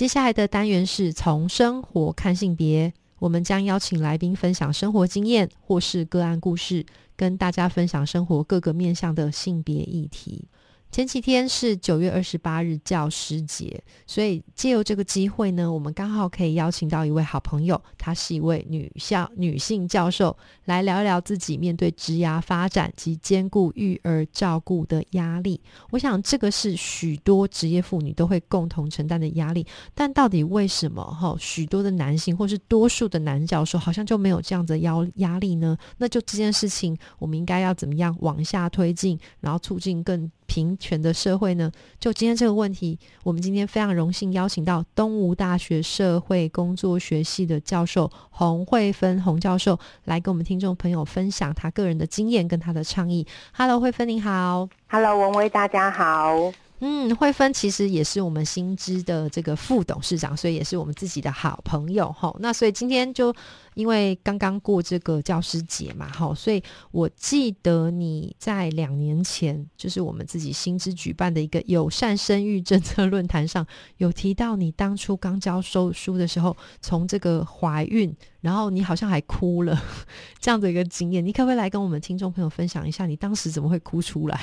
接下来的单元是从生活看性别，我们将邀请来宾分享生活经验或是个案故事，跟大家分享生活各个面向的性别议题。前几天是九月二十八日教师节，所以借由这个机会呢，我们刚好可以邀请到一位好朋友，她是一位女校女性教授，来聊一聊自己面对职涯发展及兼顾育儿照顾的压力。我想这个是许多职业妇女都会共同承担的压力，但到底为什么哈许多的男性或是多数的男教授好像就没有这样的压压力呢？那就这件事情，我们应该要怎么样往下推进，然后促进更。平权的社会呢？就今天这个问题，我们今天非常荣幸邀请到东吴大学社会工作学系的教授洪慧芬洪教授来跟我们听众朋友分享他个人的经验跟他的倡议。Hello，慧芬你好。Hello，文威大家好。嗯，慧芬其实也是我们新知的这个副董事长，所以也是我们自己的好朋友哈。那所以今天就因为刚刚过这个教师节嘛，哈，所以我记得你在两年前，就是我们自己新知举办的一个友善生育政策论坛上，有提到你当初刚教授书的时候，从这个怀孕，然后你好像还哭了 这样的一个经验，你可不可以来跟我们听众朋友分享一下，你当时怎么会哭出来？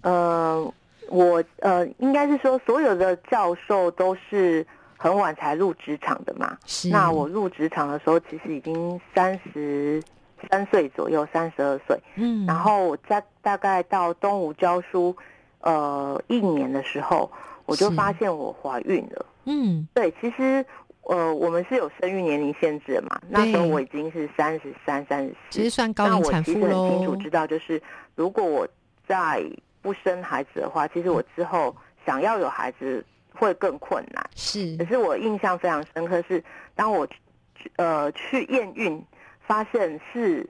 呃。我呃，应该是说，所有的教授都是很晚才入职场的嘛。是。那我入职场的时候，其实已经三十三岁左右，三十二岁。嗯。然后我在大概到东吴教书，呃，一年的时候，我就发现我怀孕了。嗯。对，其实呃，我们是有生育年龄限制的嘛。那时候我已经是三十三、三十四，其实算高龄产妇那我其实很清楚知道，就是如果我在不生孩子的话，其实我之后想要有孩子会更困难。是，可是我印象非常深刻是，当我呃去验孕，发现是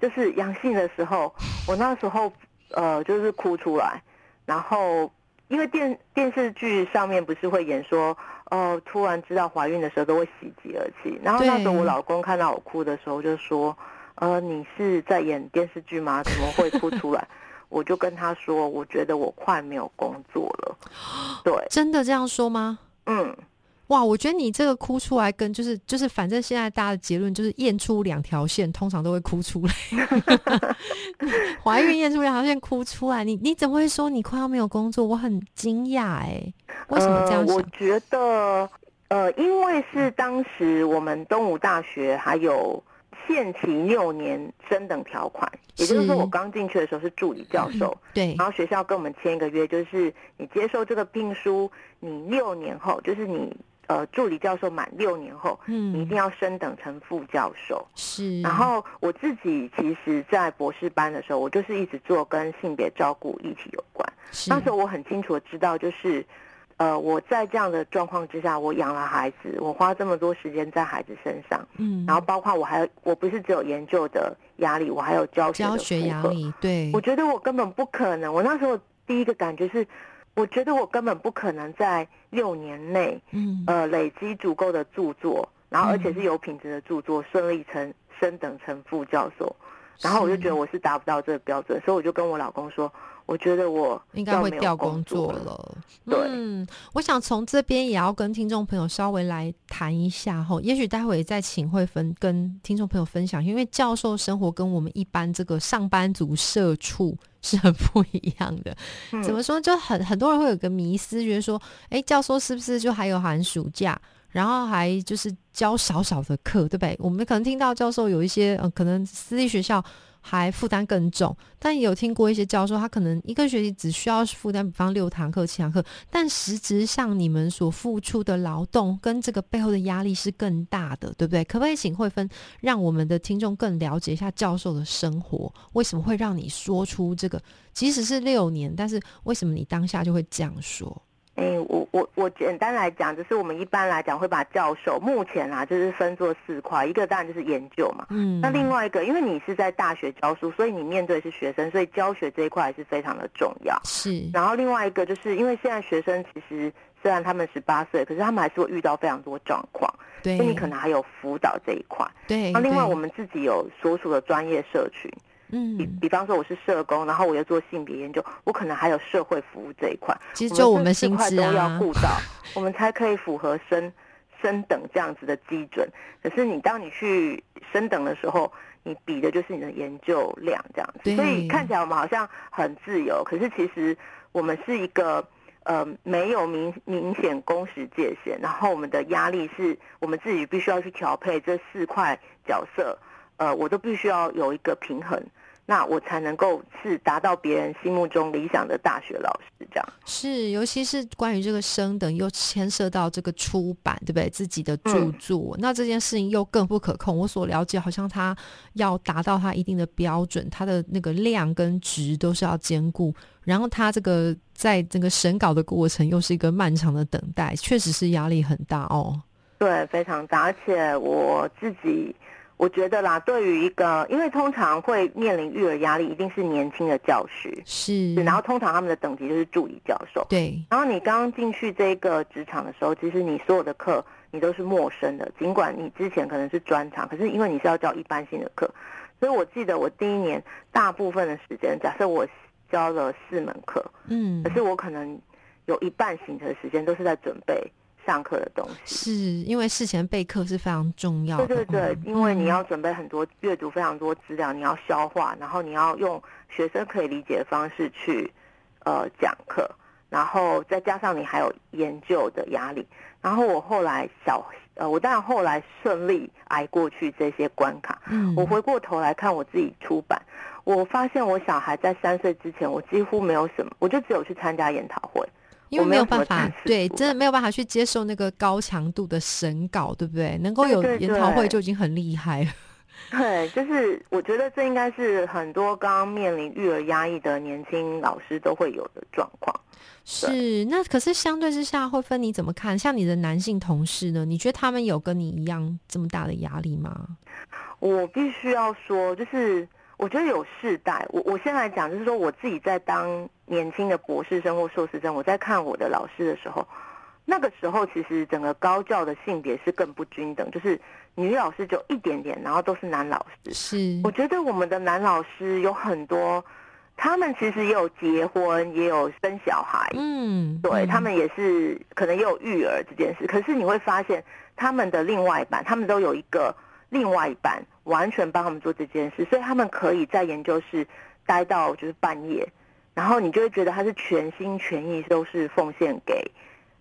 就是阳性的时候，我那时候呃就是哭出来。然后因为电电视剧上面不是会演说，哦，突然知道怀孕的时候都会喜极而泣。然后那时候我老公看到我哭的时候就说，呃，你是在演电视剧吗？怎么会哭出来？我就跟他说，我觉得我快没有工作了。对，真的这样说吗？嗯，哇，我觉得你这个哭出来，跟就是就是，反正现在大家的结论就是验出两条线，通常都会哭出来。怀孕验出两条线哭出来，你你怎么会说你快要没有工作？我很惊讶哎，为什么这样我觉得，呃，因为是当时我们东吴大学还有。限期六年升等条款，也就是说，我刚进去的时候是助理教授，对，然后学校跟我们签一个约，就是你接受这个聘书，你六年后，就是你呃助理教授满六年后，嗯，你一定要升等成副教授。是，然后我自己其实，在博士班的时候，我就是一直做跟性别照顾议题有关。当时我很清楚的知道，就是。呃，我在这样的状况之下，我养了孩子，我花这么多时间在孩子身上，嗯，然后包括我还我不是只有研究的压力，我还有教学教学压力，对，我觉得我根本不可能。我那时候第一个感觉是，我觉得我根本不可能在六年内，嗯，呃，累积足够的著作，然后而且是有品质的著作，顺利成升等成副教授，然后我就觉得我是达不到这个标准，所以我就跟我老公说。我觉得我应该会调工作了。对，我想从这边也要跟听众朋友稍微来谈一下哈。也许待会再请会分跟听众朋友分享，因为教授生活跟我们一般这个上班族社畜 是很不一样的。怎么说？就很很多人会有个迷思，觉得说，哎，教授是不是就还有寒暑假，然后还就是教少少的课，对不对？我们可能听到教授有一些，呃，可能私立学校。还负担更重，但也有听过一些教授，他可能一个学期只需要负担，比方六堂课、七堂课，但实质上你们所付出的劳动跟这个背后的压力是更大的，对不对？可不可以请慧芬让我们的听众更了解一下教授的生活？为什么会让你说出这个？即使是六年，但是为什么你当下就会这样说？哎，我我我简单来讲，就是我们一般来讲会把教授目前啊，就是分作四块，一个当然就是研究嘛，嗯，那另外一个，因为你是在大学教书，所以你面对是学生，所以教学这一块是非常的重要。是，然后另外一个就是因为现在学生其实虽然他们十八岁，可是他们还是会遇到非常多状况，对，所以你可能还有辅导这一块。对，那另外我们自己有所属的专业社群。嗯，比比方说我是社工，然后我又做性别研究，我可能还有社会服务这一块。其实就我们四块都要顾到，我们才可以符合升升等这样子的基准。可是你当你去升等的时候，你比的就是你的研究量这样子。所以看起来我们好像很自由，可是其实我们是一个呃没有明明显工时界限，然后我们的压力是我们自己必须要去调配这四块角色，呃，我都必须要有一个平衡。那我才能够是达到别人心目中理想的大学老师，这样是，尤其是关于这个升等，又牵涉到这个出版，对不对？自己的著作，那这件事情又更不可控。我所了解，好像他要达到他一定的标准，他的那个量跟值都是要兼顾。然后他这个在这个审稿的过程，又是一个漫长的等待，确实是压力很大哦。对，非常大，而且我自己。我觉得啦，对于一个，因为通常会面临育儿压力，一定是年轻的教师，是，然后通常他们的等级就是助理教授，对。然后你刚刚进去这个职场的时候，其实你所有的课你都是陌生的，尽管你之前可能是专长，可是因为你是要教一般性的课，所以我记得我第一年大部分的时间，假设我教了四门课，嗯，可是我可能有一半醒的时间都是在准备。上课的东西是因为事前备课是非常重要的。对对对，因为你要准备很多阅读非常多资料，你要消化，然后你要用学生可以理解的方式去呃讲课，然后再加上你还有研究的压力。然后我后来小呃，我当然后来顺利挨过去这些关卡。嗯，我回过头来看我自己出版，我发现我小孩在三岁之前，我几乎没有什么，我就只有去参加研讨会。因为没有办法，对，真的没有办法去接受那个高强度的审稿，对不对？能够有研讨会就已经很厉害了。对，就是我觉得这应该是很多刚刚面临育儿压抑的年轻老师都会有的状况。是，那可是相对之下，会分你怎么看？像你的男性同事呢？你觉得他们有跟你一样这么大的压力吗？我必须要说，就是。我觉得有世代，我我先来讲，就是说我自己在当年轻的博士生或硕士生，我在看我的老师的时候，那个时候其实整个高教的性别是更不均等，就是女老师就一点点，然后都是男老师。是，我觉得我们的男老师有很多，他们其实也有结婚，也有生小孩，嗯，对他们也是可能也有育儿这件事，可是你会发现他们的另外一半，他们都有一个。另外一半完全帮他们做这件事，所以他们可以在研究室待到就是半夜，然后你就会觉得他是全心全意都是奉献给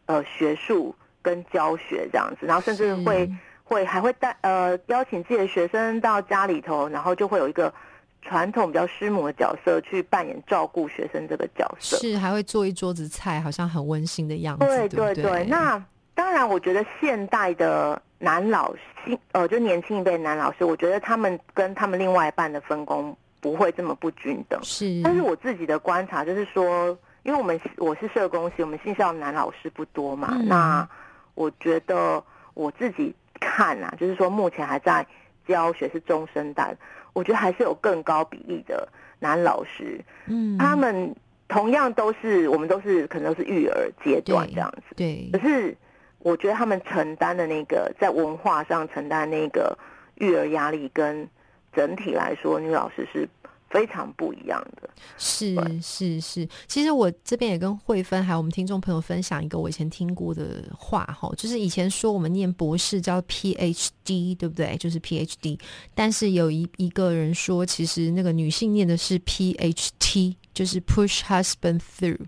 呃学术跟教学这样子，然后甚至会会还会带呃邀请自己的学生到家里头，然后就会有一个传统比较师母的角色去扮演照顾学生这个角色，是还会做一桌子菜，好像很温馨的样子。对对对，那当然我觉得现代的。男老师，呃，就年轻一辈男老师，我觉得他们跟他们另外一半的分工不会这么不均等。是，但是我自己的观察就是说，因为我们我是社工系，我们新校男老师不多嘛，那我觉得我自己看啊，就是说目前还在教学是中生代，我觉得还是有更高比例的男老师。嗯，他们同样都是我们都是可能都是育儿阶段这样子。对，可是。我觉得他们承担的那个在文化上承担那个育儿压力，跟整体来说，女老师是非常不一样的。是是是，其实我这边也跟慧芬还有我们听众朋友分享一个我以前听过的话哈，就是以前说我们念博士叫 PhD，对不对？就是 PhD，但是有一一个人说，其实那个女性念的是 PhT，就是 Push Husband Through。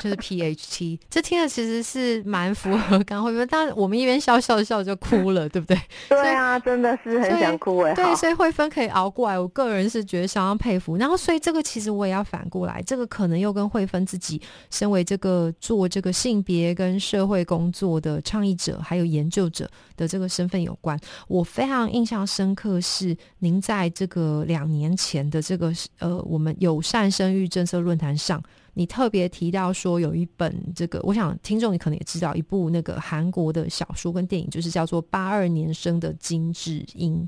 就是 PHT，这听着其实是蛮符合刚慧芬，但我们一边笑笑笑就哭了，对不对？对啊，真的是很想哭哎。对，所以慧芬可以熬过来，我个人是觉得相当佩服。然后，所以这个其实我也要反过来，这个可能又跟慧芬自己身为这个做这个性别跟社会工作的倡议者还有研究者的这个身份有关。我非常印象深刻是您在这个两年前的这个呃我们友善生育政策论坛上。你特别提到说有一本这个，我想听众你可能也知道一部那个韩国的小说跟电影，就是叫做《八二年生的金智英》。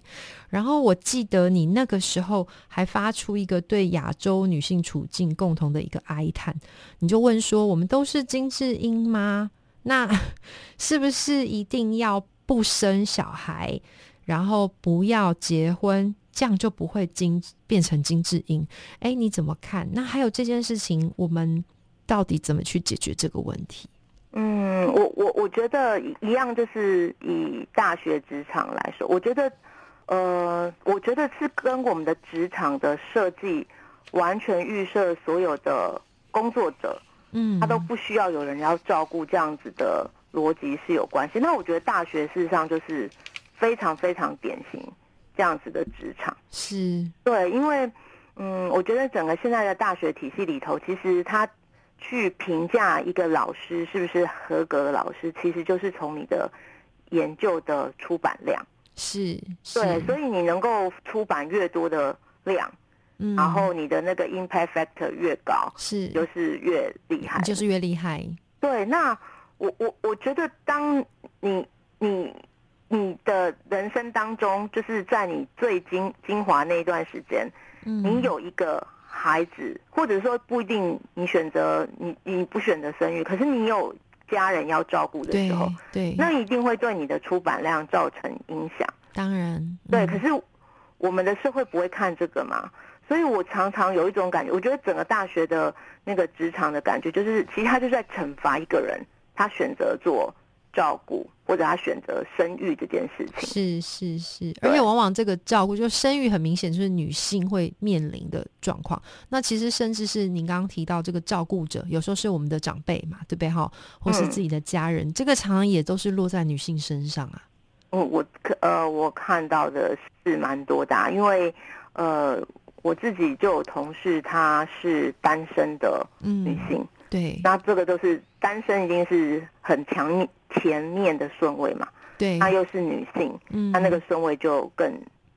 然后我记得你那个时候还发出一个对亚洲女性处境共同的一个哀叹，你就问说：我们都是金智英吗？那 是不是一定要不生小孩，然后不要结婚？这样就不会精变成精致音，哎，你怎么看？那还有这件事情，我们到底怎么去解决这个问题？嗯，我我我觉得一样，就是以大学职场来说，我觉得，呃，我觉得是跟我们的职场的设计完全预设所有的工作者，嗯，他都不需要有人要照顾这样子的逻辑是有关系。那我觉得大学事实上就是非常非常典型。这样子的职场。是。对，因为嗯，我觉得整个现在的大学体系里头，其实他去评价一个老师是不是合格的老师，其实就是从你的研究的出版量。是，对，所以你能够出版越多的量，嗯，然后你的那个 impact factor 越高，是，就是越厉害，就是越厉害。对，那我我我觉得当你你。你的人生当中，就是在你最精精华那一段时间，你有一个孩子，或者说不一定你选择你你不选择生育，可是你有家人要照顾的时候，对，那一定会对你的出版量造成影响。当然，对。可是我们的社会不会看这个嘛？所以我常常有一种感觉，我觉得整个大学的那个职场的感觉，就是其实他就在惩罚一个人，他选择做。照顾或者他选择生育这件事情，是是是，而且往往这个照顾，就生育很明显就是女性会面临的状况。那其实甚至是您刚刚提到这个照顾者，有时候是我们的长辈嘛，对不对哈？或是自己的家人，这个常常也都是落在女性身上啊。嗯，我呃，我看到的是蛮多的，因为呃，我自己就有同事，她是单身的女性，对，那这个都是单身，已经是很强。前面的顺位嘛，对，她又是女性，嗯，她那个顺位就更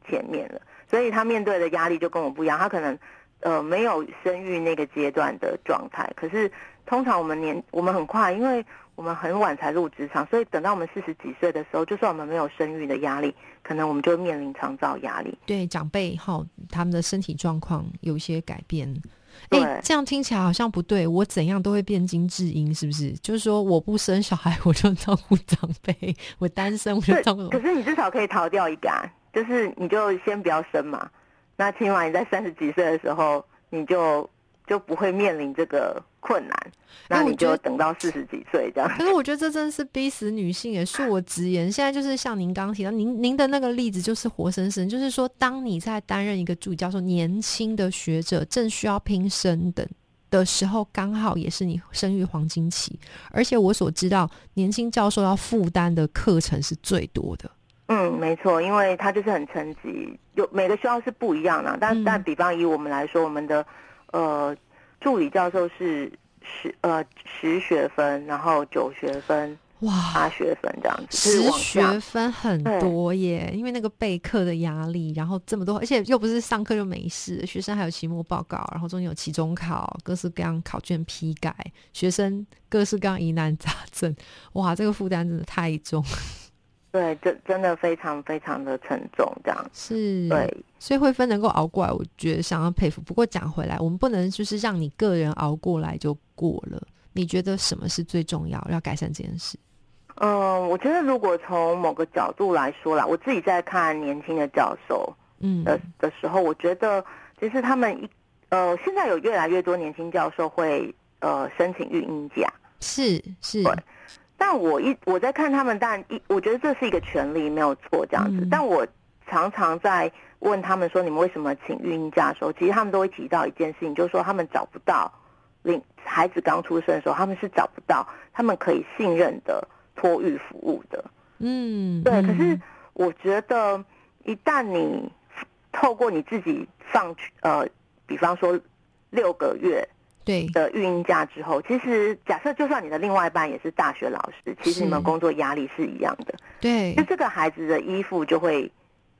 前面了，所以她面对的压力就跟我不一样。她可能呃没有生育那个阶段的状态，可是通常我们年我们很快，因为我们很晚才入职场，所以等到我们四十几岁的时候，就算我们没有生育的压力，可能我们就面临长照压力。对，长辈哈，他们的身体状况有一些改变。哎，这样听起来好像不对。我怎样都会变金智英，是不是？就是说，我不生小孩，我就照顾长辈；我单身，我就照顾。可是你至少可以逃掉一个，啊就是你就先不要生嘛。那起码你在三十几岁的时候，你就。就不会面临这个困难，那你就等到四十几岁这样。可是我觉得这真的是逼死女性，也恕我直言。现在就是像您刚刚提到，您您的那个例子就是活生生，就是说，当你在担任一个助理教授，年轻的学者正需要拼升等的时候，刚好也是你生育黄金期。而且我所知道，年轻教授要负担的课程是最多的。嗯，没错，因为他就是很层级，有每个学校是不一样的。但但比方以我们来说，我们的。呃，助理教授是十呃十学分，然后九学分，哇，八学分这样子，十学分很多耶，因为那个备课的压力，然后这么多，而且又不是上课就没事，学生还有期末报告，然后中间有期中考，各式各样考卷批改，学生各式各样疑难杂症，哇，这个负担真的太重。对，真真的非常非常的沉重，这样是。对，所以慧芬能够熬过来，我觉得想要佩服。不过讲回来，我们不能就是让你个人熬过来就过了。你觉得什么是最重要，要改善这件事？嗯，我觉得如果从某个角度来说啦，我自己在看年轻的教授，嗯的的时候，我觉得其实他们一呃，现在有越来越多年轻教授会呃申请育婴假，是是。但我一我在看他们，但一我觉得这是一个权利，没有错这样子。但我常常在问他们说，你们为什么请育婴假的时候，其实他们都会提到一件事情，就是说他们找不到，领孩子刚出生的时候，他们是找不到他们可以信任的托育服务的。嗯，对。可是我觉得，一旦你透过你自己放去，呃，比方说六个月。对。的育婴假之后，其实假设就算你的另外一半也是大学老师，其实你们工作压力是一样的。对，就这个孩子的依附就会，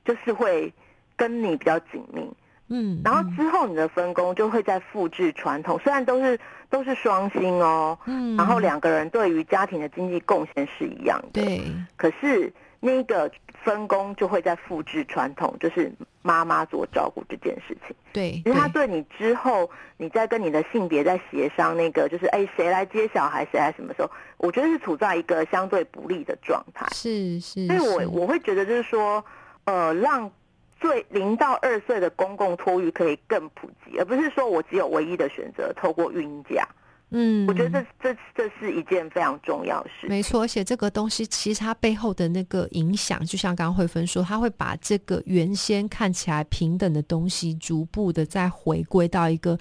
就是会跟你比较紧密。嗯，然后之后你的分工就会再复制传统，虽然都是都是双薪哦，嗯，然后两个人对于家庭的经济贡献是一样的，对，可是那个分工就会在复制传统，就是妈妈做照顾这件事情。对，其实他对你之后，你在跟你的性别在协商那个，就是哎谁来接小孩，谁来什么时候，我觉得是处在一个相对不利的状态。是是，所以我我会觉得就是说，呃，让最零到二岁的公共托育可以更普及，而不是说我只有唯一的选择透过孕假。嗯，我觉得这这这是一件非常重要的事。没错，而且这个东西其实它背后的那个影响，就像刚刚慧芬说，它会把这个原先看起来平等的东西，逐步的再回归到一个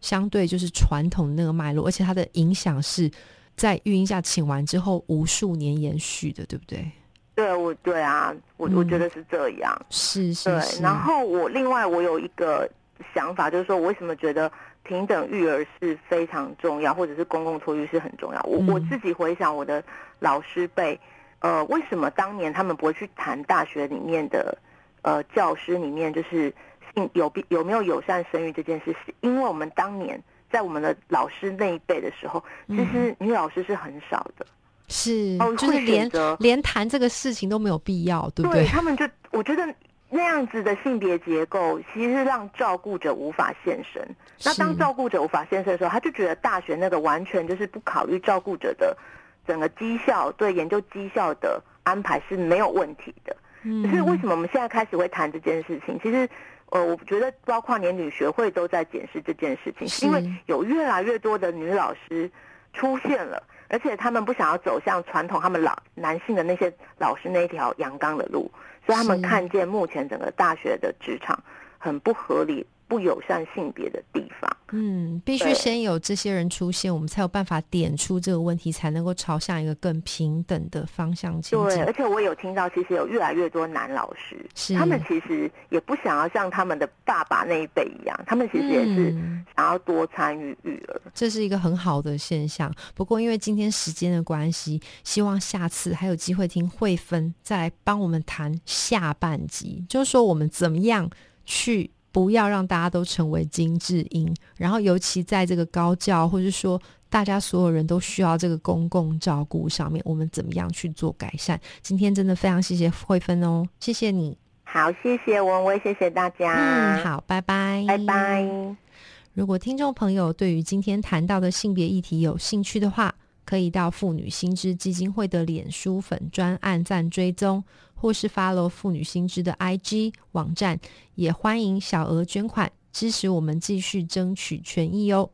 相对就是传统的那个脉络，而且它的影响是在育婴假请完之后无数年延续的，对不对？对，我对啊，我我觉得是这样。是是对，是，然后我另外我有一个想法，就是说我为什么觉得平等育儿是非常重要，或者是公共托育是很重要。我、嗯我自己回想我的老师辈，呃，为什么当年他们不会去谈大学里面的呃教师里面就是性有必有没有友善生育这件事？是因为我们当年在我们的老师那一辈的时候，其实女老师是很少的。是哦会就是连连谈这个事情都没有必要，对不对对？他们就，我觉得那样子的性别结构，其实让照顾者无法现身。那当照顾者无法现身的时候，他就觉得大学那个完全就是不考虑照顾者的整个绩效，对研究绩效的安排是没有问题的。嗯可是为什么我们现在开始会谈这件事情？其实，呃，我觉得包括连女学会都在检视这件事情，是因为有越来越多的女老师出现了，而且他们不想要走向传统他们老男性的那些老师那一条阳刚的路，所以他们看见目前整个大学的职场很不合理、不友善性别的地方。嗯，必须先有这些人出现，我们才有办法点出这个问题，才能够朝向一个更平等的方向前对，进而。且我有听到，其实有越来越多男老师是，他们其实也不想要像他们的爸爸那一辈一样，他们其实也是嗯想要多参与育儿。这是一个很好的现象。不过，因为今天时间的关系，希望下次还有机会听慧芬再来帮我们谈下半集，就是说我们怎么样去不要让大家都成为金智英，然后尤其在这个高教或者说大家所有人都需要这个公共照顾上面，我们怎么样去做改善？今天真的非常谢谢慧芬哦，谢谢你。好，谢谢文威，谢谢大家。嗯，，好，拜拜，拜拜。如果听众朋友对于今天谈到的性别议题有兴趣的话，可以到妇女新知基金会的脸书粉专按赞追踪，或是 follow 妇女新知的 IG 网站，也欢迎小额捐款支持我们继续争取权益哦。